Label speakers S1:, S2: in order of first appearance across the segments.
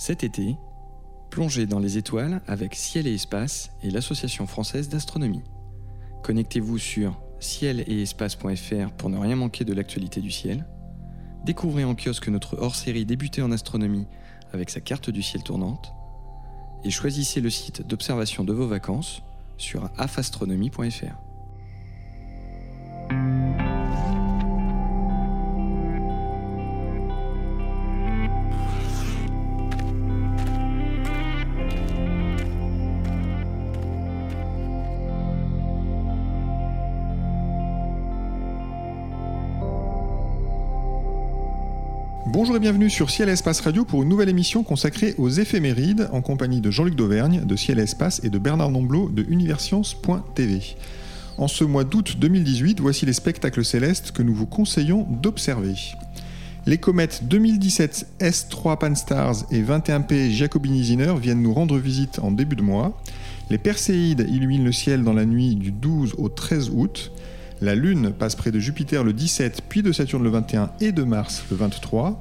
S1: Cet été, plongez dans les étoiles avec Ciel et Espace et l'Association française d'astronomie. Connectez-vous sur ciel et espace.fr pour ne rien manquer de l'actualité du ciel. Découvrez en kiosque notre hors-série Débuter en astronomie avec sa carte du ciel tournante. Et choisissez le site d'observation de vos vacances sur afastronomie.fr.
S2: Bonjour et bienvenue sur Ciel et Espace Radio pour une nouvelle émission consacrée aux éphémérides en compagnie de Jean-Luc Dauvergne de Ciel et Espace et de Bernard Nomblot de Universcience.tv. En ce mois d'août 2018, voici les spectacles célestes que nous vous conseillons d'observer. Les comètes 2017 S3 Pan-STARRS et 21P Giacobini-Zinner viennent nous rendre visite en début de mois. Les Perséides illuminent le ciel dans la nuit du 12 au 13 août. La Lune passe près de Jupiter le 17, puis de Saturne le 21 et de Mars le 23.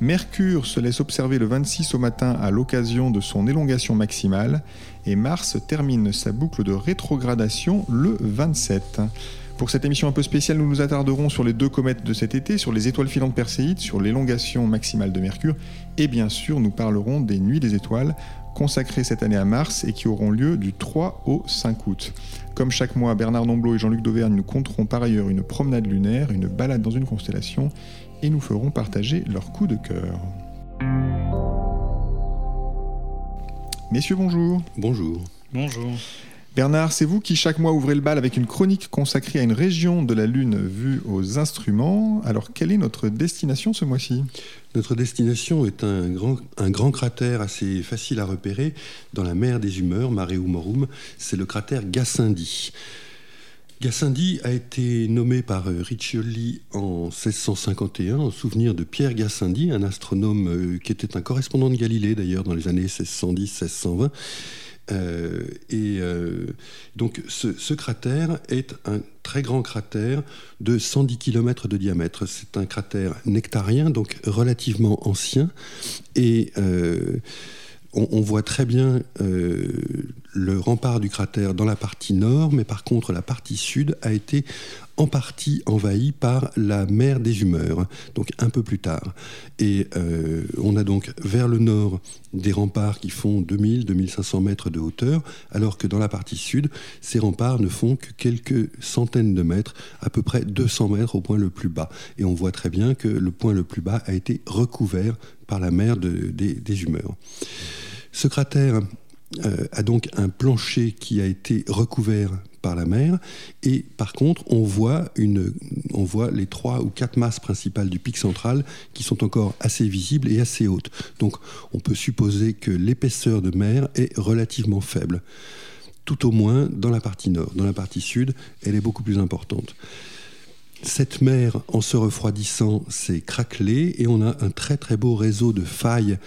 S2: Mercure se laisse observer le 26 au matin à l'occasion de son élongation maximale et Mars termine sa boucle de rétrogradation le 27. Pour cette émission un peu spéciale, nous nous attarderons sur les deux comètes de cet été, sur les étoiles filantes perséides, sur l'élongation maximale de Mercure et bien sûr nous parlerons des nuits des étoiles consacrées cette année à Mars et qui auront lieu du 3 au 5 août. Comme chaque mois, Bernard Nomblot et Jean-Luc Dauvergne nous compteront par ailleurs une promenade lunaire, une balade dans une constellation, et nous ferons partager leur coup de cœur. Messieurs, bonjour.
S3: Bonjour.
S4: Bonjour.
S2: Bernard, c'est vous qui chaque mois ouvrez le bal avec une chronique consacrée à une région de la Lune vue aux instruments. Alors, quelle est notre destination ce mois-ci?
S3: Notre destination est un grand, cratère assez facile à repérer dans la mer des humeurs, Mare Humorum. C'est le cratère Gassendi. Gassendi a été nommé par Riccioli en 1651 en souvenir de Pierre Gassendi, un astronome euh, qui était un correspondant de Galilée d'ailleurs dans les années 1610-1620 euh, et euh, donc ce, cratère est un très grand cratère de 110 km de diamètre. C'est un cratère nectarien, donc relativement ancien. Et euh, on, voit très bien le rempart du cratère dans la partie nord, mais par contre la partie sud a été en partie envahie par la mer des humeurs, donc un peu plus tard. Et euh, on a donc vers le nord des remparts qui font 2000-2500 mètres de hauteur, alors que dans la partie sud, ces remparts ne font que quelques centaines de mètres, à peu près 200 mètres au point le plus bas. Et on voit très bien que le point le plus bas a été recouvert par la mer de, des, des humeurs. Ce cratère euh, a donc un plancher qui a été recouvert par la mer et par contre on voit, on voit les trois ou quatre masses principales du pic central qui sont encore assez visibles et assez hautes. Donc on peut supposer que l'épaisseur de mer est relativement faible, tout au moins dans la partie nord. Dans la partie sud, elle est beaucoup plus importante. Cette mer, en se refroidissant, s'est craquelée et on a un très très beau réseau de failles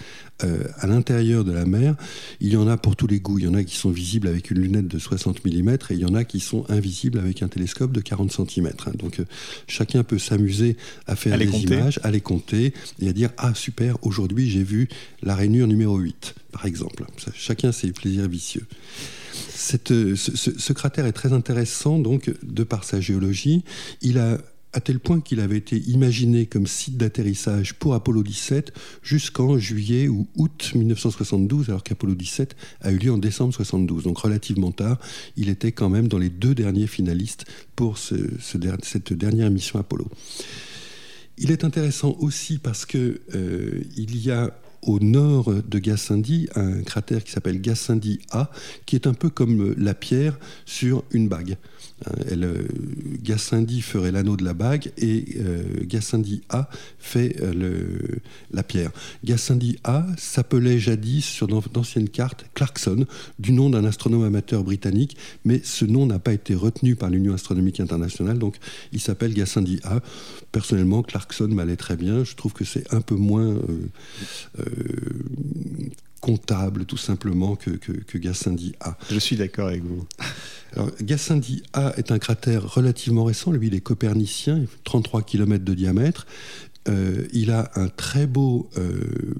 S3: euh, à l'intérieur de la mer. Il y en a pour tous les goûts. Il y en a qui sont visibles avec une lunette de 60 mm et il y en a qui sont invisibles avec un télescope de 40 cm. Donc euh, chacun peut s'amuser à faire
S2: À
S3: des
S2: compter.
S3: images, à les compter et à dire Ah super, aujourd'hui j'ai vu la rainure numéro 8, par exemple. Ça, chacun ses plaisirs vicieux. Ce, cratère est très intéressant donc de par sa géologie. Il a à tel point qu'il avait été imaginé comme site d'atterrissage pour Apollo 17 jusqu'en juillet ou août 1972, alors qu'Apollo 17 a eu lieu en décembre 72, donc relativement tard. Il était quand même dans les deux derniers finalistes pour cette dernière mission Apollo. Il est intéressant aussi parce que euh, il y a au nord de Gassendi un cratère qui s'appelle Gassendi A, qui est un peu comme la pierre sur une bague. Elle, euh, Gassendi ferait l'anneau de la bague et euh, Gassendi A fait euh, la pierre. Gassendi A s'appelait jadis sur d'an- d'anciennes cartes Clarkson, du nom d'un astronome amateur britannique, mais ce nom n'a pas été retenu par l'Union astronomique internationale, donc il s'appelle Gassendi A. Personnellement, Clarkson m'allait très bien. Je trouve que c'est un peu moins euh, euh, comptable, tout simplement, que, que, que Gassendi A.
S2: Je suis d'accord avec vous.
S3: Alors, Gassendi A est un cratère relativement récent. Lui, il est copernicien, il fait 33 km de diamètre. Euh, il a un très beau euh,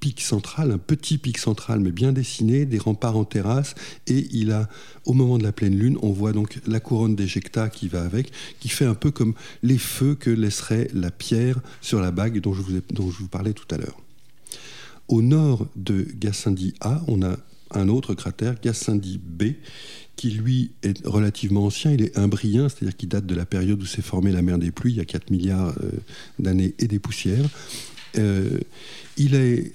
S3: pic central, un petit pic central mais bien dessiné, des remparts en terrasse, et il a, au moment de la pleine lune, on voit donc la couronne d'éjecta qui va avec, qui fait un peu comme les feux que laisserait la pierre sur la bague dont je vous, dont je vous parlais tout à l'heure. Au nord de Gassendi A, on a un autre cratère, Gassendi B, qui lui est relativement ancien. Il est imbrien, c'est-à-dire qu'il date de la période où s'est formée la mer des pluies, il y a 4 milliards euh, d'années et des poussières. Euh, il est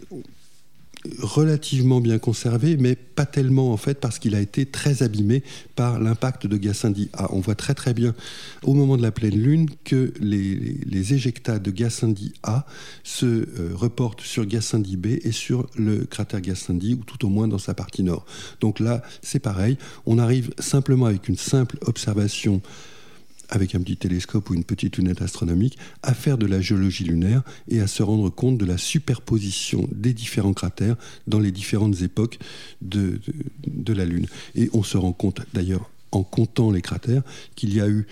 S3: relativement bien conservé, mais pas tellement en fait parce qu'il a été très abîmé par l'impact de Gassendi A. On voit très très bien au moment de la pleine lune que les, les éjectats de Gassendi A se euh, reportent sur Gassendi B et sur le cratère Gassendi, ou tout au moins dans sa partie nord. Donc là, c'est pareil, on arrive simplement avec une simple observation avec un petit télescope ou une petite lunette astronomique, à faire de la géologie lunaire et à se rendre compte de la superposition des différents cratères dans les différentes époques de, la Lune. Et on se rend compte d'ailleurs en comptant les cratères, qu'il y a eu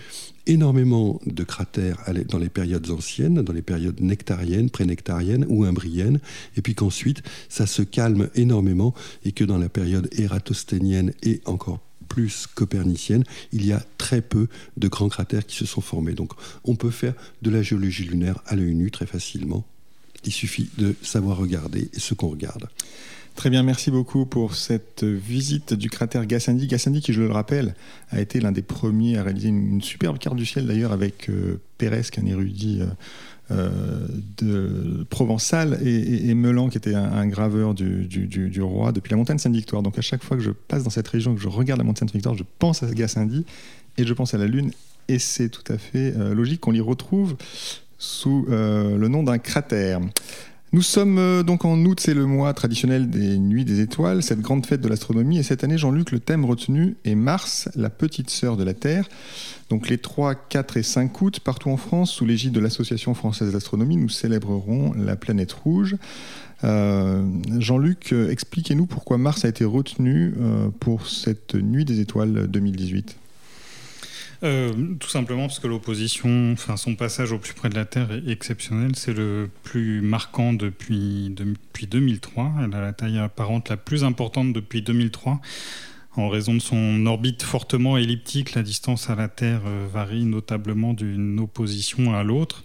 S3: énormément de cratères dans les périodes anciennes, dans les périodes nectariennes, prénectariennes ou imbriennes, et puis qu'ensuite ça se calme énormément et que dans la période ératosthénienne et encore plus copernicienne, il y a très peu de grands cratères qui se sont formés. Donc on peut faire de la géologie lunaire à l'œil nu très facilement. Il suffit de savoir regarder ce qu'on regarde.
S2: Très bien, merci beaucoup pour cette visite du cratère Gassendi. Gassendi, qui, je le rappelle, a été l'un des premiers à réaliser une, superbe carte du ciel, d'ailleurs, avec euh, Pérez, un érudit euh, de Provençal et, Melan, qui était un, graveur du, roi depuis la montagne Sainte-Victoire. Donc à chaque fois que je passe dans cette région, que je regarde la montagne Sainte-Victoire, je pense à Gassendi et je pense à la Lune. Et c'est tout à fait euh, logique qu'on l'y retrouve sous euh, le nom d'un cratère. Nous sommes euh, donc en août, c'est le mois traditionnel des Nuits des Étoiles, cette grande fête de l'astronomie. Et cette année, Jean-Luc, le thème retenu est Mars, la petite sœur de la Terre. Donc les 3, 4 et 5 août, partout en France, sous l'égide de l'Association française d'astronomie, nous célébrerons la planète rouge. Euh, Jean-Luc, euh, expliquez-nous pourquoi Mars a été retenu pour cette Nuit des Étoiles 2018.
S4: Euh, tout simplement parce que l'opposition, enfin son passage au plus près de la Terre est exceptionnel. C'est le plus marquant depuis, depuis 2003. Elle a la taille apparente la plus importante depuis 2003. En raison de son orbite fortement elliptique, la distance à la Terre euh, varie notablement d'une opposition à l'autre.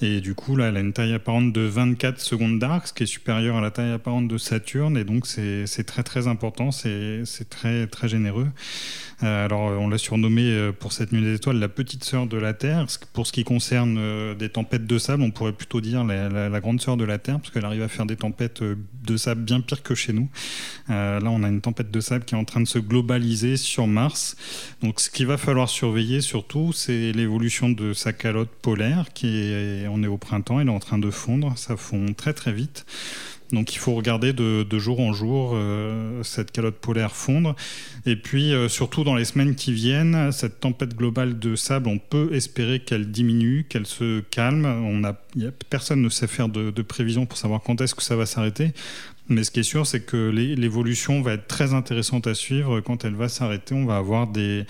S4: Et du coup, là, elle a une taille apparente de 24 secondes d'arc, ce qui est supérieur à la taille apparente de Saturne. Et donc, c'est très, très important. C'est très, très généreux. Euh, alors, on l'a surnommé euh, pour cette nuit des étoiles la petite sœur de la Terre. Pour ce qui concerne euh, des tempêtes de sable, on pourrait plutôt dire la, grande sœur de la Terre, parce qu'elle arrive à faire des tempêtes de sable bien pire que chez nous. là, on a une tempête de sable qui est en train de se globaliser sur Mars. Donc, ce qu'il va falloir surveiller surtout, c'est l'évolution de sa calotte polaire qui est on est au printemps, il est en train de fondre, ça fond très très vite. Donc il faut regarder de, jour en jour euh, cette calotte polaire fondre. Et puis euh, surtout dans les semaines qui viennent, cette tempête globale de sable, on peut espérer qu'elle diminue, qu'elle se calme. On a, personne ne sait faire de, de prévision pour savoir quand est-ce que ça va s'arrêter. Mais ce qui est sûr, c'est que l'évolution va être très intéressante à suivre. Quand elle va s'arrêter, on va avoir des,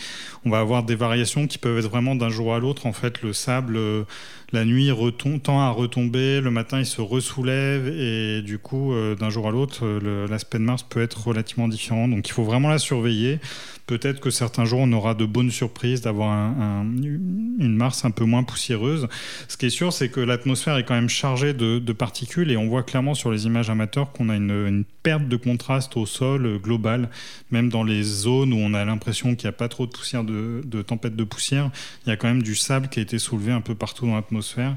S4: on va avoir des variations qui peuvent être vraiment d'un jour à l'autre. En fait, le sable, euh, la nuit retombe, tend à retomber, le matin il se ressoulève et du coup, euh, d'un jour à l'autre, l'aspect de Mars peut être relativement différent. Donc, il faut vraiment la surveiller. Peut-être que certains jours, on aura de bonnes surprises d'avoir une Mars un peu moins poussiéreuse. Ce qui est sûr, c'est que l'atmosphère est quand même chargée de, particules et on voit clairement sur les images amateurs qu'on a une, perte de contraste au sol global, même dans les zones où on a l'impression qu'il n'y a pas trop de poussière, de, de tempête de poussière, il y a quand même du sable qui a été soulevé un peu partout dans l'atmosphère l'atmosphère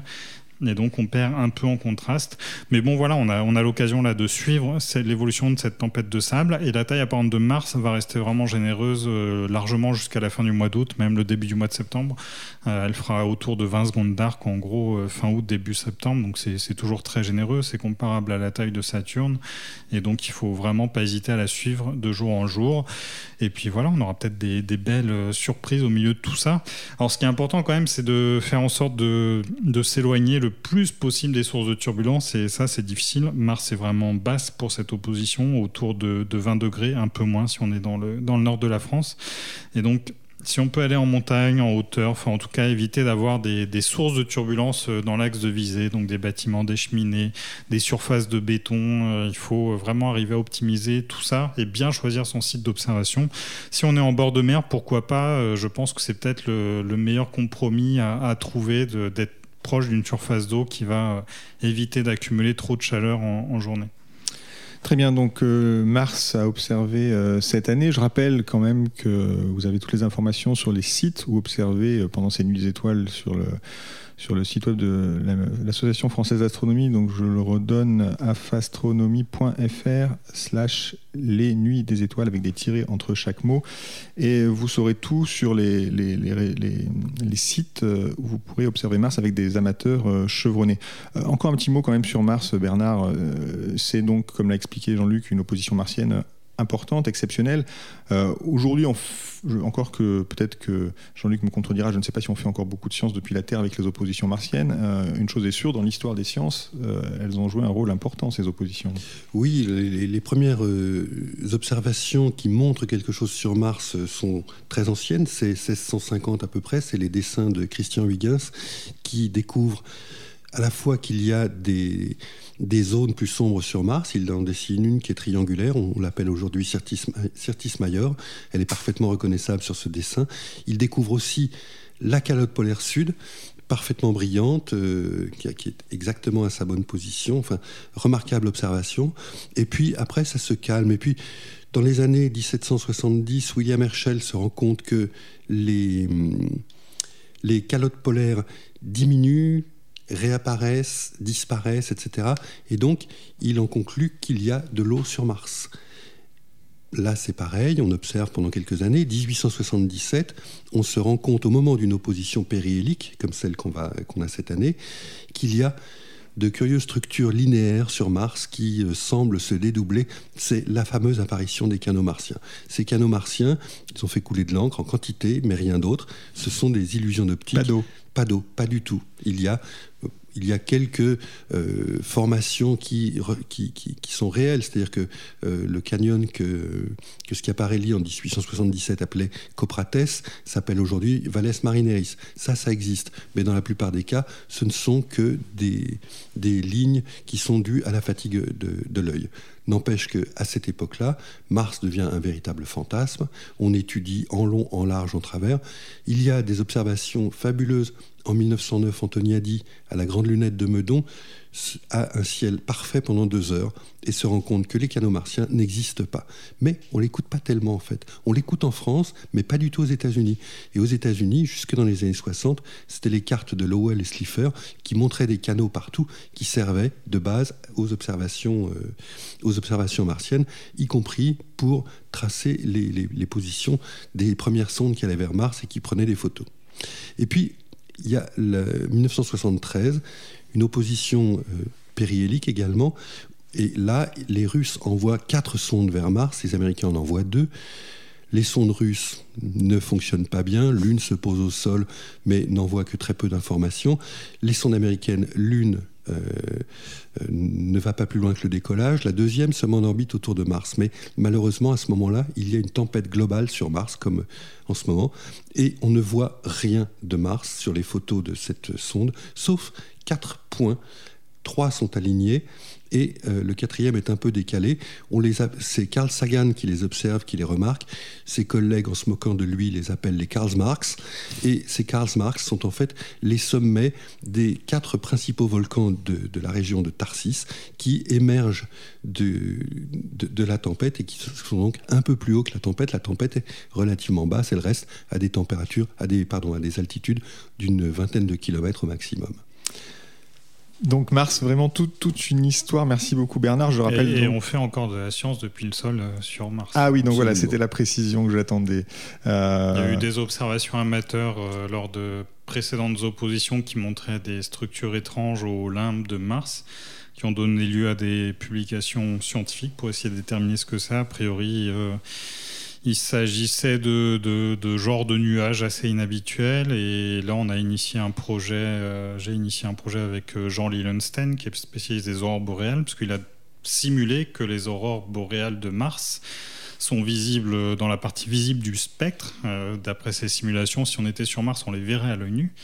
S4: et donc on perd un peu en contraste. Mais bon, voilà, on a, on a l'occasion là de suivre l'évolution de cette tempête de sable, et la taille apparente de Mars va rester vraiment généreuse euh, largement jusqu'à la fin du mois d'août, même le début du mois de septembre. Euh, elle fera autour de 20 secondes d'arc, en gros, euh, fin août, début septembre, donc c'est toujours très généreux, c'est comparable à la taille de Saturne, et donc il faut vraiment pas hésiter à la suivre de jour en jour. Et puis voilà, on aura peut-être des, des, belles surprises au milieu de tout ça. Alors ce qui est important quand même, c'est de faire en sorte de, de s'éloigner le plus possible des sources de turbulence. Et ça, c'est difficile. Mars est vraiment basse pour cette opposition, autour de, 20 degrés, un peu moins si on est dans le, dans le nord de la France. Et donc, si on peut aller en montagne, en hauteur, enfin en tout cas éviter d'avoir des, sources de turbulence euh, dans l'axe de visée, donc des bâtiments, des cheminées, des surfaces de béton. Euh, il faut vraiment arriver à optimiser tout ça et bien choisir son site d'observation. Si on est en bord de mer, pourquoi pas euh, Je pense que c'est peut-être le, meilleur compromis à, trouver d'être proche d'une surface d'eau qui va éviter d'accumuler trop de chaleur en journée.
S2: Très bien, donc euh, Mars a observé euh, cette année. Je rappelle quand même que vous avez toutes les informations sur les sites où observer euh, pendant ces nuits étoiles sur le, sur le site web de l'Association française d'astronomie. Donc je le redonne afastronomie.fr slash les nuits des étoiles avec des tirés entre chaque mot. Et vous saurez tout sur les, les, les, sites où vous pourrez observer Mars avec des amateurs chevronnés. Encore un petit mot quand même sur Mars, Bernard. C'est donc, comme l'a Jean-Luc, une opposition martienne importante, exceptionnelle. Euh, aujourd'hui, encore que peut-être que Jean-Luc me contredira, je ne sais pas si on fait encore beaucoup de sciences depuis la Terre avec les oppositions martiennes. Euh, une chose est sûre, dans l'histoire des sciences, euh, elles ont joué un rôle important, ces oppositions.
S3: Oui, les, premières observations qui montrent quelque chose sur Mars sont très anciennes, c'est 1650 à peu près, c'est les dessins de Christian Huygens qui découvre à la fois qu'il y a des des zones plus sombres sur Mars. Il en dessine une qui est triangulaire. On l'appelle aujourd'hui Syrtis, Major. Elle est parfaitement reconnaissable sur ce dessin. Il découvre aussi la calotte polaire sud, parfaitement brillante, euh, qui, est exactement à sa bonne position. Enfin, remarquable observation. Et puis après, ça se calme. Et puis, dans les années 1770, William Herschel se rend compte que les, les calottes polaires diminuent réapparaissent, disparaissent, etc. Et donc, il en conclut qu'il y a de l'eau sur Mars. Là, c'est pareil, on observe pendant quelques années. 1877, on se rend compte au moment d'une opposition périhélique, comme celle qu'on a cette année, qu'il y a de curieuses structures linéaires sur Mars qui euh, semblent se dédoubler. C'est la fameuse apparition des canaux martiens. Ces canaux martiens, ils ont fait couler de l'encre en quantité, mais rien d'autre. Ce sont des illusions d'optique.
S2: Pas d'eau.
S3: Pas d'eau, pas du tout. Il y a il y a quelques euh, formations qui, sont réelles, c'est-à-dire que euh, le canyon que, que Schiaparelli en 1877 appelait Coprates s'appelle aujourd'hui Valles Marineris. Ça, ça existe. Mais dans la plupart des cas, ce ne sont que des, lignes qui sont dues à la fatigue de, de l'œil. N'empêche qu'à cette époque-là, Mars devient un véritable fantasme. On étudie en long, en large, en travers. Il y a des observations fabuleuses en 1909, Antoniadi, à la Grande Lunette de Meudon, a un ciel parfait pendant deux heures et se rend compte que les canaux martiens n'existent pas. Mais on l'écoute pas tellement en fait. On l'écoute en France, mais pas du tout aux États-Unis. Et aux États-Unis, jusque dans les années 60, c'était les cartes de Lowell et Slipher qui montraient des canaux partout qui servaient de base aux observations, euh, aux observations martiennes, y compris pour tracer les, les positions des premières sondes qui allaient vers Mars et qui prenaient des photos. Et puis, il y a le 1973, une opposition euh, périhélique également. Et là, les Russes envoient quatre sondes vers Mars, les Américains en envoient deux. Les sondes russes ne fonctionnent pas bien, l'une se pose au sol mais n'envoie que très peu d'informations. Les sondes américaines, l'une euh, ne va pas plus loin que le décollage. La deuxième se met en orbite autour de Mars. Mais malheureusement, à ce moment-là, il y a une tempête globale sur Mars, comme en ce moment, et on ne voit rien de Mars sur les photos de cette sonde, sauf quatre points. Trois sont alignés et euh, le quatrième est un peu décalé. On les c'est Carl Sagan qui les observe, qui les remarque. Ses collègues, en se moquant de lui, les appellent les Karl Marx. Et ces Karl Marx sont en fait les sommets des quatre principaux volcans de, la région de Tarsis qui émergent de, de, la tempête et qui sont donc un peu plus hauts que la tempête. La tempête est relativement basse, elle reste à des températures, à des, pardon, à des altitudes d'une vingtaine de kilomètres au maximum.
S2: Donc Mars, vraiment toute une histoire. Merci beaucoup Bernard. Je rappelle.
S4: Et, on fait encore de la science depuis le sol euh, sur Mars.
S2: Ah oui, donc voilà, c'était la précision que j'attendais.
S4: Euh, Il y a eu des observations amateurs euh, lors de précédentes oppositions qui montraient des structures étranges au limbe de Mars, qui ont donné lieu à des publications scientifiques pour essayer de déterminer ce que c'est. A priori. Il s'agissait de, de, de genres de nuages assez inhabituels et là on a initié un projet, euh, j'ai initié un projet avec euh, Jean Lillenstein qui est spécialiste des aurores boréales parce qu'il a simulé que les aurores boréales de Mars sont visibles dans la partie visible du spectre. D'après ces simulations, si on était sur Mars, on les verrait à l'œil nu.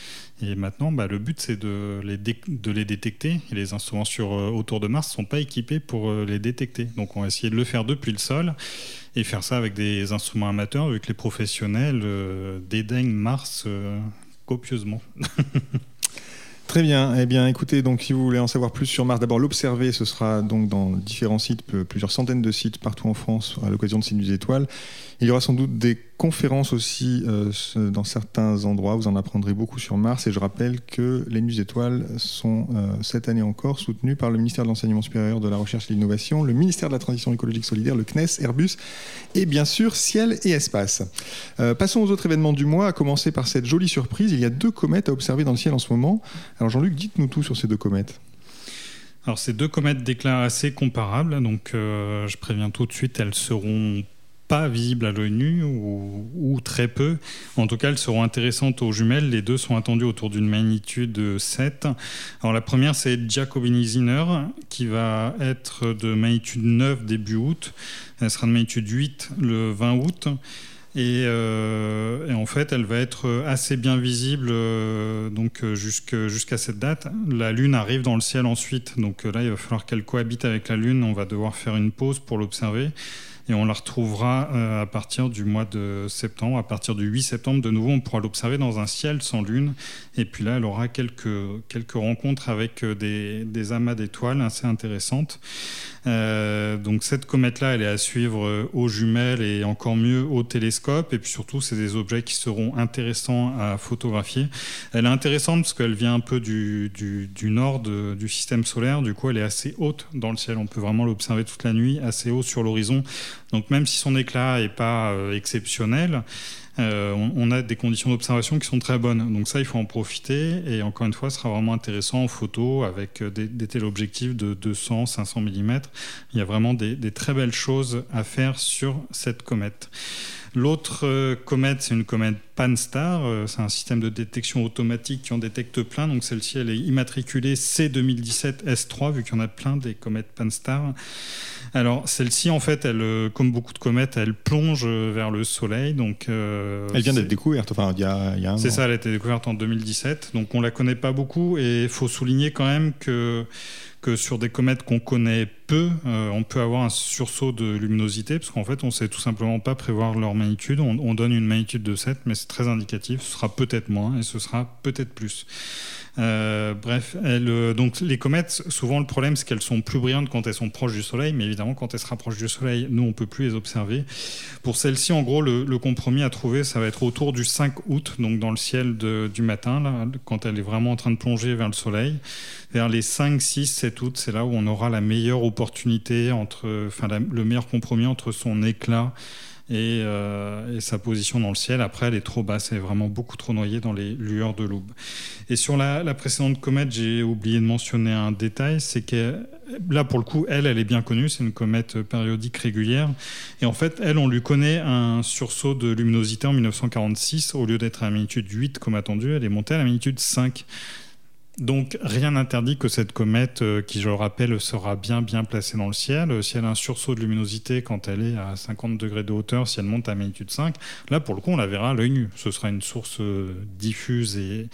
S4: Et maintenant, bah, le but, c'est de de les détecter. Et les instruments sur, autour de Mars ne sont pas équipés pour les détecter. Donc on va essayer de le faire depuis le sol et faire ça avec des instruments amateurs, vu que les professionnels dédaignent Mars copieusement.
S2: Très bien. Eh bien, écoutez, donc si vous voulez en savoir plus sur Mars, d'abord l'observer, ce sera donc dans différents sites, plusieurs centaines de sites partout en France à l'occasion de ces nuits étoiles. Il y aura sans doute des conférences aussi euh, dans certains endroits. Vous en apprendrez beaucoup sur Mars. Et je rappelle que les Nuits Étoiles sont euh, cette année encore soutenues par le ministère de l'Enseignement supérieur, de la Recherche et de l'Innovation, le ministère de la Transition écologique solidaire, le CNES, Airbus et bien sûr Ciel et Espace. Euh, passons aux autres événements du mois, à commencer par cette jolie surprise. Il y a deux comètes à observer dans le ciel en ce moment. Alors Jean-Luc, dites-nous tout sur ces deux comètes.
S4: Alors ces deux comètes déclarent assez comparables, donc je préviens tout de suite, elles seront pas visibles à l'œil nu ou, très peu. En tout cas, elles seront intéressantes aux jumelles. Les deux sont attendues autour d'une magnitude 7. Alors la première, c'est Giacobini-Zinner, qui va être de magnitude 9 début août. Elle sera de magnitude 8 le 20 août. Euh, et, en fait, elle va être assez bien visible euh, donc jusqu'à cette date. La Lune arrive dans le ciel ensuite, donc là, il va falloir qu'elle cohabite avec la Lune. On va devoir faire une pause pour l'observer et on la retrouvera euh, à partir du mois de septembre, à partir du 8 septembre. De nouveau, on pourra l'observer dans un ciel sans lune. Et puis là, elle aura quelques, quelques rencontres avec euh, des, des amas d'étoiles assez intéressantes. Euh, donc cette comète-là, elle est à suivre aux jumelles et encore mieux au télescope. Et puis surtout, c'est des objets qui seront intéressants à photographier. Elle est intéressante parce qu'elle vient un peu du, du, du nord du système solaire. Du coup, elle est assez haute dans le ciel. On peut vraiment l'observer toute la nuit, assez haut sur l'horizon. Donc même si son éclat n'est pas euh, exceptionnel, euh, on, a des conditions d'observation qui sont très bonnes. Donc ça, il faut en profiter. Et encore une fois, ce sera vraiment intéressant en photo avec euh, des, des téléobjectifs de 200, 500 mm. Il y a vraiment des très belles choses à faire sur cette comète. L'autre euh, comète, c'est une comète Pan-STAR. Euh, c'est un système de détection automatique qui en détecte plein. Donc celle-ci, elle est immatriculée C2017S3, vu qu'il y en a plein des comètes Pan-STAR. Alors celle-ci, en fait, elle, euh, comme beaucoup de comètes, elle plonge vers le Soleil. Donc,
S2: elle vient d'être découverte. Enfin, il y a,
S4: C'est ça, elle a été découverte en 2017. Donc on la connaît pas beaucoup. Et il faut souligner quand même que que sur des comètes qu'on connaît euh, on peut avoir un sursaut de luminosité, parce qu'en fait, on sait tout simplement pas prévoir leur magnitude. On, donne une magnitude de 7, mais c'est très indicatif. Ce sera peut-être moins et ce sera peut-être plus. Euh, bref, euh, donc les comètes, souvent le problème c'est qu'elles sont plus brillantes quand elles sont proches du Soleil, mais évidemment quand elles se rapprochent du Soleil, nous on peut plus les observer. Pour celles-ci, en gros, le, compromis à trouver, ça va être autour du 5 août, donc dans le ciel du matin, là, quand elle est vraiment en train de plonger vers le Soleil. Vers les 5, 6, 7 août, c'est là où on aura la meilleure opportunité entre, enfin le meilleur compromis entre son éclat euh, et, sa position dans le ciel. Après, elle est trop basse, elle est vraiment beaucoup trop noyée dans les lueurs de l'aube. Et sur la, précédente comète, j'ai oublié de mentionner un détail, c'est que là, pour le coup, elle, elle est bien connue, c'est une comète périodique régulière. Et en fait, elle, on lui connaît un sursaut de luminosité en 1946. Au lieu d'être à la magnitude 8 comme attendu, elle est montée à la magnitude 5. Donc rien n'interdit que cette comète, euh, qui je le rappelle sera bien bien placée dans le ciel, euh, si elle a un sursaut de luminosité quand elle est à 50 degrés de hauteur, si elle monte à magnitude 5, là pour le coup on la verra à l'œil nu. Ce sera une source euh, diffuse et,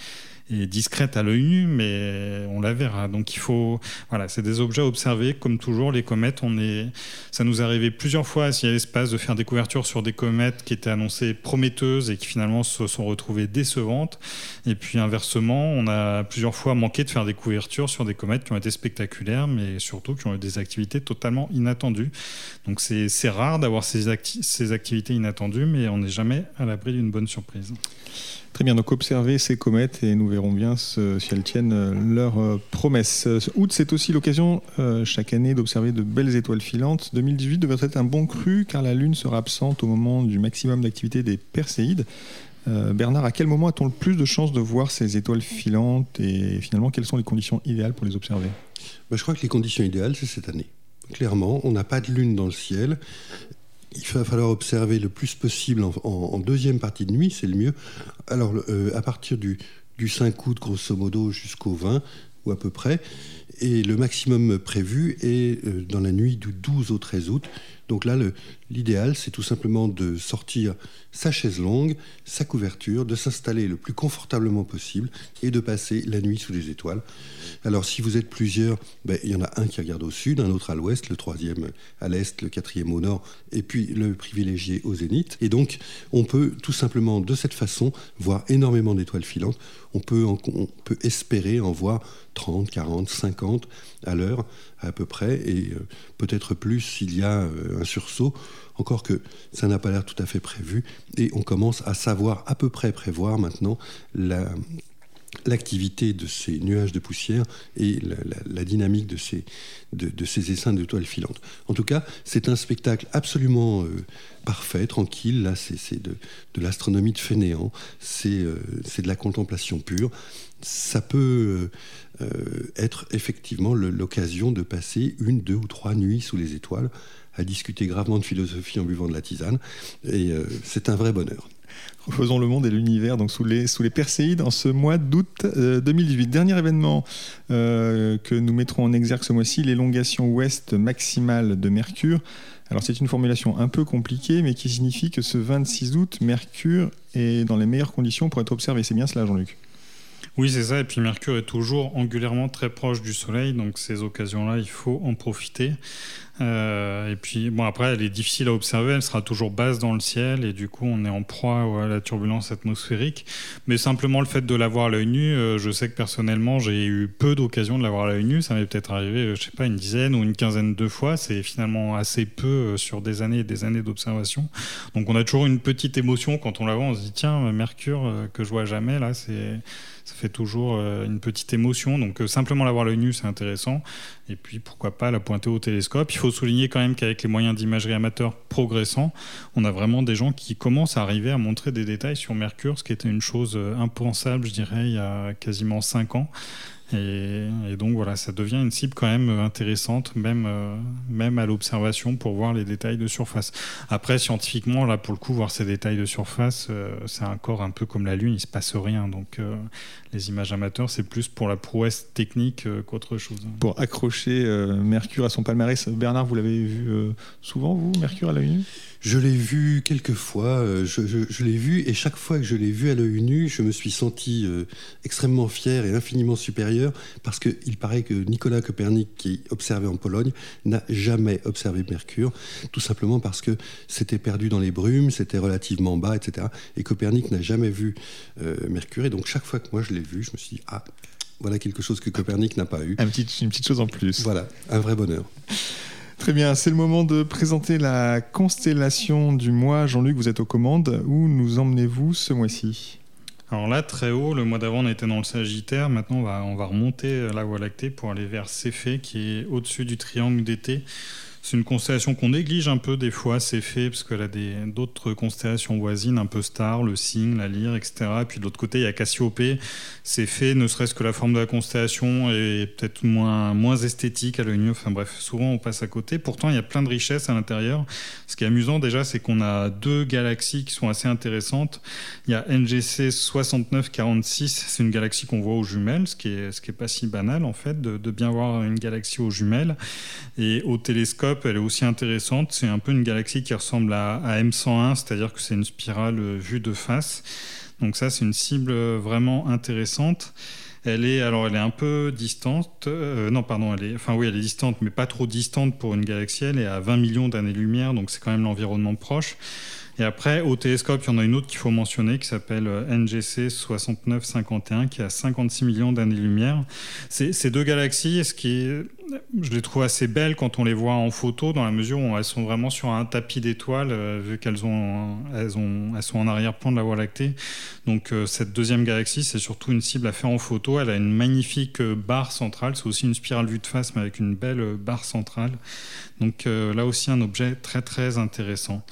S4: discrète à l'œil nu, mais on la verra. Donc il faut, voilà, c'est des objets à observer. Comme toujours, les comètes, on est, ça nous est arrivé plusieurs fois s'il y a l'espace de faire des couvertures sur des comètes qui étaient annoncées prometteuses et qui finalement se sont retrouvées décevantes. Et puis inversement, on a plusieurs fois manqué de faire des couvertures sur des comètes qui ont été spectaculaires, mais surtout qui ont eu des activités totalement inattendues. Donc c'est rare d'avoir ces activités inattendues, mais on n'est jamais à l'abri d'une bonne surprise.
S2: Très bien, donc observez ces comètes et nous verrons bien si elles tiennent euh, leurs euh, promesses. Août, c'est aussi l'occasion euh, chaque année d'observer de belles étoiles filantes. 2018 devrait être un bon cru car la Lune sera absente au moment du maximum d'activité des Perséides. Bernard, à quel moment a-t-on le plus de chances de voir ces étoiles filantes et finalement quelles sont les conditions idéales pour les observer?
S3: Bah, Je crois que les conditions idéales, c'est cette année. Clairement, on n'a pas de lune dans le ciel il va falloir observer le plus possible en, deuxième partie de nuit, c'est le mieux. Alors, euh, à partir du, du 5 août, grosso modo, jusqu'au 20, ou à peu près. Et le maximum prévu est dans la nuit du 12 au 13 août. Donc là, l'idéal, c'est tout simplement de sortir sa chaise longue, sa couverture, de s'installer le plus confortablement possible et de passer la nuit sous les étoiles. Alors si vous êtes plusieurs, ben, il y en a un qui regarde au sud, un autre à l'ouest, le troisième à l'est, le quatrième au nord, et puis le privilégié au zénith. Et donc on peut tout simplement de cette façon voir énormément d'étoiles filantes. On peut, on peut espérer en voir 30, 40, 50 à l'heure à peu près, et euh, peut-être plus s'il y a euh, un sursaut encore que ça n'a pas l'air tout à fait prévu, et on commence à savoir à peu près prévoir maintenant l'activité de ces nuages de poussière et la, dynamique de ces, de, essaims d'étoiles filantes. En tout cas, c'est un spectacle absolument euh, parfait, tranquille. Là, c'est de, l'astronomie de fainéant, euh, c'est de la contemplation pure. Ça peut euh, être effectivement l'occasion de passer une, deux ou trois nuits sous les étoiles à discuter gravement de philosophie en buvant de la tisane. Et euh, c'est un vrai bonheur.
S2: Refaisons le monde et l'univers donc sous les, sous les Perséides en ce mois d'août 2018. Euh, Dernier événement euh, que nous mettrons en exergue ce mois-ci, l'élongation ouest maximale de Mercure. Alors c'est une formulation un peu compliquée, mais qui signifie que ce 26 août, Mercure est dans les meilleures conditions pour être observé. C'est bien cela, Jean-Luc?
S4: Oui, c'est ça. Et puis Mercure est toujours angulairement très proche du Soleil, donc ces occasions-là, il faut en profiter. Euh, et puis, bon, après, elle est difficile à observer, elle sera toujours basse dans le ciel, et du coup, on est en proie à la turbulence atmosphérique. Mais simplement le fait de l'avoir à l'œil nu, euh, je sais que personnellement, j'ai eu peu d'occasions de l'avoir à l'œil nu. Ça m'est peut-être arrivé, euh, je sais pas, une dizaine ou une quinzaine de fois. C'est finalement assez peu sur des années et des années d'observation. Donc, on a toujours une petite émotion quand on la voit. On se dit, tiens, Mercure, que je vois jamais, là, c'est ça fait toujours une petite émotion. Donc simplement l'avoir à l'œil nu, c'est intéressant. Et puis pourquoi pas la pointer au télescope. Il faut souligner quand même qu'avec les moyens d'imagerie amateur progressant, on a vraiment des gens qui commencent à arriver à montrer des détails sur Mercure, ce qui était une chose euh, impensable, je dirais, il y a quasiment 5 ans. Et, donc voilà, ça devient une cible quand même intéressante, même, euh, même à l'observation, pour voir les détails de surface. Après, scientifiquement, là, pour le coup, voir ces détails de surface, euh, c'est encore un peu comme la Lune, il se passe rien. Donc les images amateurs, c'est plus pour la prouesse technique qu'autre chose.
S2: Pour accrocher Mercure à son palmarès, Bernard, vous l'avez vu souvent, vous, Mercure à la nu
S3: je l'ai vu quelques fois, euh, je, l'ai vu, et chaque fois que je l'ai vu à l'œil nu, je me suis senti euh, extrêmement fier et infiniment supérieur, parce qu'il paraît que Nicolas Copernic, qui observait en Pologne, n'a jamais observé Mercure, tout simplement parce que c'était perdu dans les brumes, c'était relativement bas, etc. Et Copernic n'a jamais vu euh, Mercure, et donc chaque fois que moi je l'ai vu, je me suis dit, ah, voilà quelque chose que Copernic n'a pas eu.
S2: Un petit, une petite chose en plus.
S3: Voilà, un vrai bonheur.
S2: Très bien, c'est le moment de présenter la constellation du mois. Jean-Luc, vous êtes aux commandes. Où nous emmenez-vous ce mois-ci?
S4: Alors là, très haut, le mois d'avant, on était dans le Sagittaire. Maintenant, on va, on va remonter la Voie lactée pour aller vers Céphée, qui est au-dessus du triangle d'été. C'est une constellation qu'on néglige un peu des fois, c'est fait, parce qu'elle a d'autres constellations voisines, un peu star, le cygne, la lyre, etc. Et puis de l'autre côté, il y a Cassiopée. C'est fait, ne serait-ce que la forme de la constellation est peut-être moins, moins esthétique à l'œil nu. Enfin bref, souvent on passe à côté. Pourtant, il y a plein de richesses à l'intérieur. Ce qui est amusant déjà, c'est qu'on a deux galaxies qui sont assez intéressantes. Il y a NGC 6946, c'est une galaxie qu'on voit aux jumelles, ce qui est, pas si banal en fait, de, de bien voir une galaxie aux jumelles. Et au télescope, elle est aussi intéressante. C'est un peu une galaxie qui ressemble à, M101, c'est-à-dire que c'est une spirale euh, vue de face. Donc ça, c'est une cible euh, vraiment intéressante. Elle est alors elle est un peu distante. Euh, non, pardon, elle est enfin oui, elle est distante, mais pas trop distante pour une galaxie. Elle est à 20 millions d'années-lumière, donc c'est quand même l'environnement proche. Et après, au télescope, il y en a une autre qu'il faut mentionner qui s'appelle NGC 6951, qui a 56 millions d'années-lumière. Ces deux galaxies, ce qui est je les trouve assez belles quand on les voit en photo, dans la mesure où elles sont vraiment sur un tapis d'étoiles, euh, vu qu'elles ont, elles ont, elles sont en arrière-plan de la Voie lactée. Donc euh, cette deuxième galaxie, c'est surtout une cible à faire en photo. Elle a une magnifique euh, barre centrale. C'est aussi une spirale vue de face, mais avec une belle barre centrale. Donc là aussi un objet très très intéressant.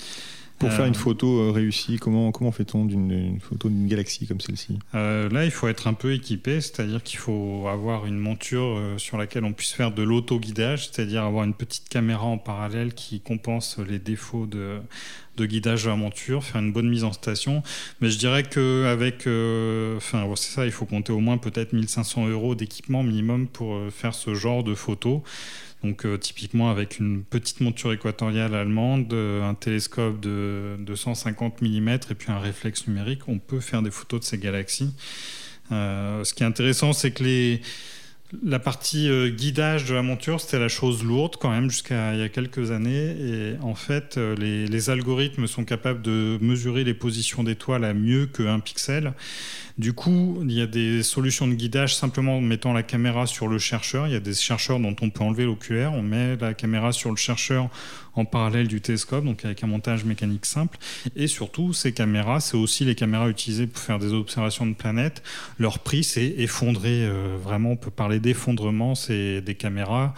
S2: Pour faire une photo réussie, comment, comment fait-on d'une photo d'une galaxie comme celle-ci?
S4: Là, il faut être un peu équipé, c'est-à-dire qu'il faut avoir une monture sur laquelle on puisse faire de l'auto-guidage, c'est-à-dire avoir une petite caméra en parallèle qui compense les défauts de, de guidage de la monture, faire une bonne mise en station. Mais je dirais qu'avec, euh, enfin, c'est ça, il faut compter au moins peut-être 1500 euros d'équipement minimum pour euh, faire ce genre de photos. Donc euh, typiquement avec une petite monture équatoriale allemande, un télescope de 250 mm et puis un réflexe numérique, on peut faire des photos de ces galaxies. ce qui est intéressant, c'est que les, la partie euh, guidage de la monture, c'était la chose lourde quand même jusqu'à il y a quelques années. Et en fait, euh, les, algorithmes sont capables de mesurer les positions d'étoiles à mieux qu'un pixel. Du coup, il y a des solutions de guidage simplement en mettant la caméra sur le chercheur. Il y a des chercheurs dont on peut enlever l'oculaire. On met la caméra sur le chercheur en parallèle du télescope, donc avec un montage mécanique simple. Et surtout, ces caméras, c'est aussi les caméras utilisées pour faire des observations de planètes. Leur prix s'est effondré. Euh, vraiment, on peut parler d'effondrement. C'est des caméras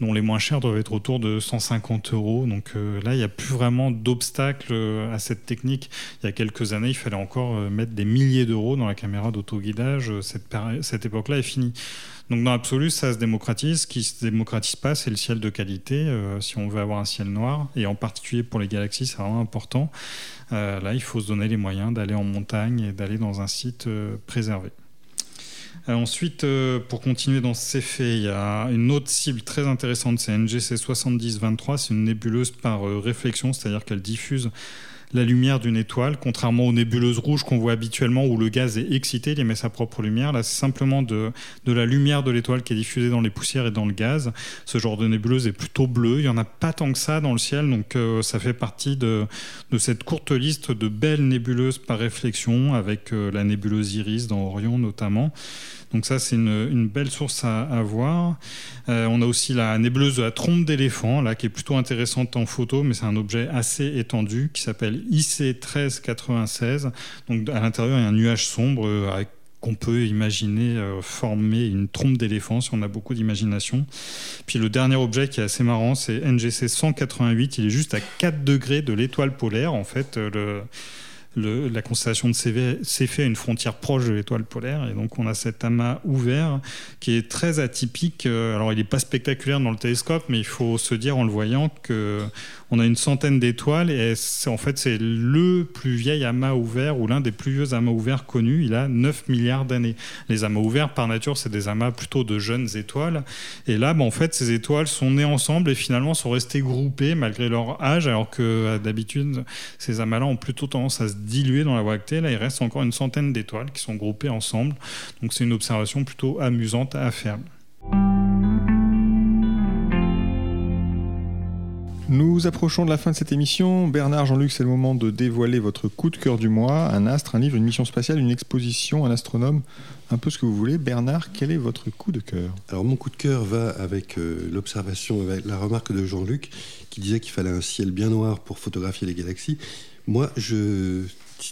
S4: dont les moins chers doivent être autour de 150 euros. Donc euh, là, il n'y a plus vraiment d'obstacle euh, à cette technique. Il y a quelques années, il fallait encore mettre des milliers d'euros dans la caméra d'autoguidage. Cette, cette époque-là est finie. Donc dans l'absolu, ça se démocratise. Ce qui se démocratise pas, c'est le ciel de qualité. si on veut avoir un ciel noir, et en particulier pour les galaxies, c'est vraiment important. là, il faut se donner les moyens d'aller en montagne et d'aller dans un site préservé. Euh, ensuite, euh, pour continuer dans ces faits, il y a une autre cible très intéressante, c'est NGC 7023. C'est une nébuleuse par euh, réflexion, c'est-à-dire qu'elle diffuse la lumière d'une étoile, contrairement aux nébuleuses rouges qu'on voit habituellement où le gaz est excité, il émet sa propre lumière. Là, c'est simplement de, de, la lumière de l'étoile qui est diffusée dans les poussières et dans le gaz. Ce genre de nébuleuse est plutôt bleu. Il n'y en a pas tant que ça dans le ciel, donc ça fait partie de, de, cette courte liste de belles nébuleuses par réflexion, avec la nébuleuse Iris dans Orion notamment. Donc ça, c'est une, belle source à, voir. Euh, on a aussi la nébuleuse de la trompe d'éléphant, là, qui est plutôt intéressante en photo, mais c'est un objet assez étendu qui s'appelle IC 1396. Donc à l'intérieur, il y a un nuage sombre euh, qu'on peut imaginer euh, former une trompe d'éléphant si on a beaucoup d'imagination. Puis le dernier objet qui est assez marrant, c'est NGC 188. Il est juste à 4 degrés de l'étoile polaire. En fait, le, la constellation de Céphée a une frontière proche de l'étoile polaire, et donc on a cet amas ouvert qui est très atypique. Euh, alors il n'est pas spectaculaire dans le télescope, mais il faut se dire en le voyant que on a une centaine d'étoiles et en fait c'est le plus vieil amas ouvert ou l'un des plus vieux amas ouverts connus. Il a 9 milliards d'années. Les amas ouverts par nature c'est des amas plutôt de jeunes étoiles et là bah, en fait ces étoiles sont nées ensemble et finalement sont restées groupées malgré leur âge alors que euh, d'habitude ces amas-là ont plutôt tendance à se diluer dans la Voie lactée. Là il reste encore une centaine d'étoiles qui sont groupées ensemble donc c'est une observation plutôt amusante à faire.
S2: Nous approchons de la fin de cette émission. Bernard, Jean-Luc, c'est le moment de dévoiler votre coup de cœur du mois. Un astre, un livre, une mission spatiale, une exposition, un astronome, un peu ce que vous voulez. Bernard, quel est votre coup de cœur?
S3: Alors mon coup de cœur va avec euh, l'observation, avec la remarque de Jean-Luc qui disait qu'il fallait un ciel bien noir pour photographier les galaxies. Moi,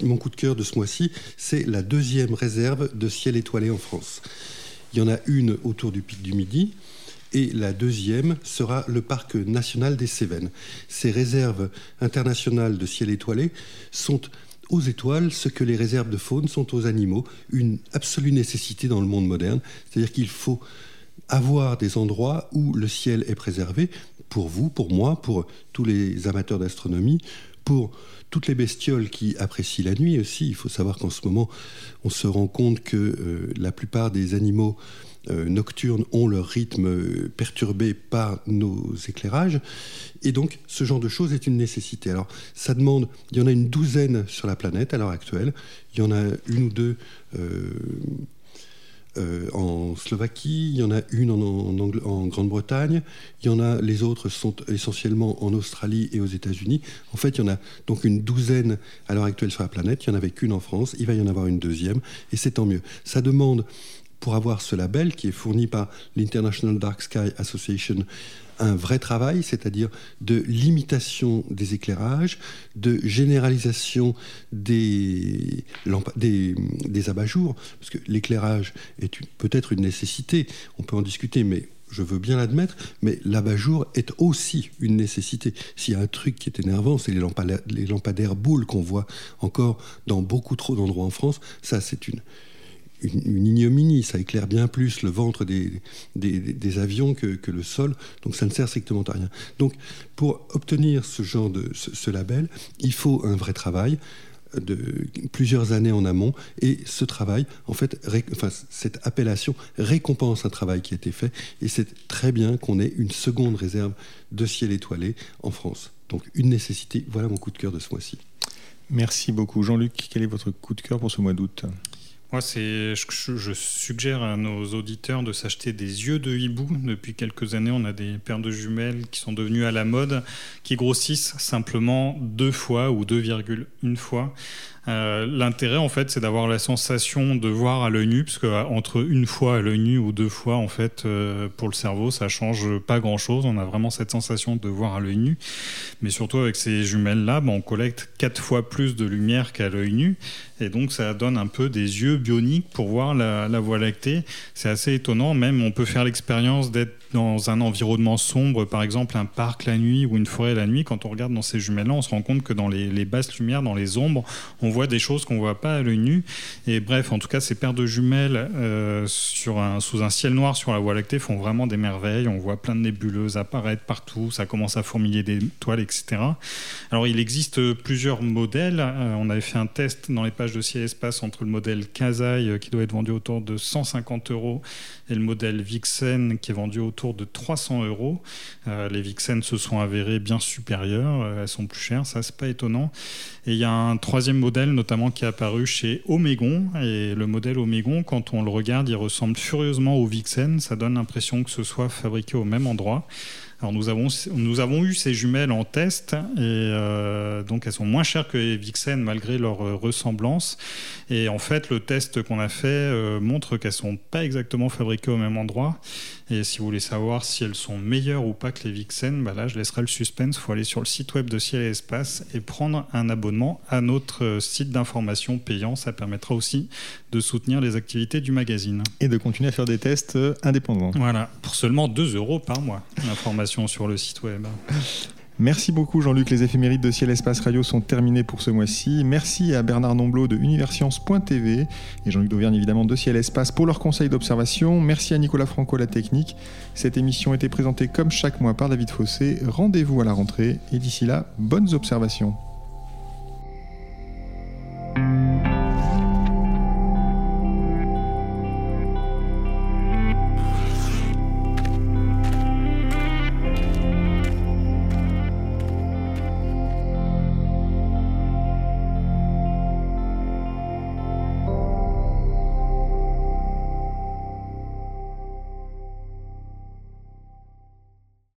S3: mon coup de cœur de ce mois-ci, c'est la deuxième réserve de ciel étoilé en France. Il y en a une autour du pic du Midi, et la deuxième sera le parc national des Cévennes. Ces réserves internationales de ciel étoilé sont aux étoiles ce que les réserves de faune sont aux animaux, une absolue nécessité dans le monde moderne. C'est-à-dire qu'il faut avoir des endroits où le ciel est préservé pour vous, pour moi, pour tous les amateurs d'astronomie, pour toutes les bestioles qui apprécient la nuit aussi. Il faut savoir qu'en ce moment, on se rend compte que euh, la plupart des animaux euh, nocturnes ont leur rythme euh, perturbé par nos éclairages. Et donc, ce genre de choses est une nécessité. Alors, ça demande, il y en a une douzaine sur la planète à l'heure actuelle. Il y en a une ou deux euh, en Slovaquie, il y en a une en, Grande-Bretagne, il y en a, les autres sont essentiellement en Australie et aux États-Unis. En fait, il y en a donc une douzaine à l'heure actuelle sur la planète. Il n'y en avait qu'une en France. Il va y en avoir une deuxième, et c'est tant mieux. Ça demande pour avoir ce label qui est fourni par l'International Dark Sky Association un vrai travail, c'est-à-dire de limitation des éclairages, de généralisation des, des, abat-jours, parce que l'éclairage est peut-être une nécessité, on peut en discuter, mais je veux bien l'admettre, mais l'abat-jour est aussi une nécessité. S'il y a un truc qui est énervant, c'est les les lampadaires boules qu'on voit encore dans beaucoup trop d'endroits en France. Ça, c'est une, une, ignominie. Ça éclaire bien plus le ventre des, des, avions que, que, le sol. Donc ça ne sert strictement à rien. Donc pour obtenir ce genre de ce label, il faut un vrai travail de plusieurs années en amont. Et ce travail, en fait, enfin, cette appellation récompense un travail qui a été fait. Et c'est très bien qu'on ait une seconde réserve de ciel étoilé en France. Donc une nécessité. Voilà mon coup de cœur de ce mois-ci.
S2: Merci beaucoup. Jean-Luc, quel est votre coup de cœur pour ce mois d'août?
S4: Moi, c'est, je, suggère à nos auditeurs de s'acheter des yeux de hibou. Depuis quelques années, on a des paires de jumelles qui sont devenues à la mode, qui grossissent simplement deux fois ou 2,1 fois. Euh, l'intérêt, en fait, c'est d'avoir la sensation de voir à l'œil nu, parce que euh, entre une fois à l'œil nu ou deux fois, en fait, euh, pour le cerveau, ça change pas grand-chose. On a vraiment cette sensation de voir à l'œil nu. Mais surtout avec ces jumelles-là, ben, on collecte quatre fois plus de lumière qu'à l'œil nu, et donc ça donne un peu des yeux bioniques pour voir la, Voie lactée. C'est assez étonnant. Même, on peut faire l'expérience d'être dans un environnement sombre, par exemple un parc la nuit ou une forêt la nuit, quand on regarde dans ces jumelles-là, on se rend compte que dans les, basses lumières, dans les ombres, on voit des choses qu'on ne voit pas à l'œil nu. Et bref, en tout cas, ces paires de jumelles euh, sur un, sous un ciel noir sur la Voie lactée font vraiment des merveilles. On voit plein de nébuleuses apparaître partout, ça commence à fourmiller des toiles, etc. Alors, il existe plusieurs modèles. Euh, on avait fait un test dans les pages de ciel espace entre le modèle Kazai, euh, qui doit être vendu autour de 150 euros, et le modèle Vixen, qui est vendu autour de 300 euros. Les Vixen se sont avérées bien supérieures, elles sont plus chères, ça c'est pas étonnant. Et il y a un troisième modèle notamment qui est apparu chez Omegon, et le modèle Omegon, quand on le regarde, il ressemble furieusement au Vixen, ça donne l'impression que ce soit fabriqué au même endroit. Alors nous avons, nous avons eu ces jumelles en test et euh, donc elles sont moins chères que les Vixen malgré leur ressemblance. Et en fait, le test qu'on a fait euh, montre qu'elles sont pas exactement fabriquées au même endroit. Et si vous voulez savoir si elles sont meilleures ou pas que les Vixen, bah là je laisserai le suspense. Il faut aller sur le site web de Ciel et Espace et prendre un abonnement à notre site d'information payant. Ça permettra aussi de soutenir les activités du magazine.
S2: Et de continuer à faire des tests indépendants.
S4: Voilà, pour seulement 2 euros par mois. L'information sur le site web.
S2: Merci beaucoup Jean-Luc, les éphémérides de Ciel Espace Radio sont terminées pour ce mois-ci. Merci à Bernard Nomblot de universcience.tv et Jean-Luc Dauvergne évidemment de Ciel Espace pour leurs conseils d'observation. Merci à Nicolas Franco la technique. Cette émission était présentée comme chaque mois par David Fossé. Rendez-vous à la rentrée et d'ici là, bonnes observations.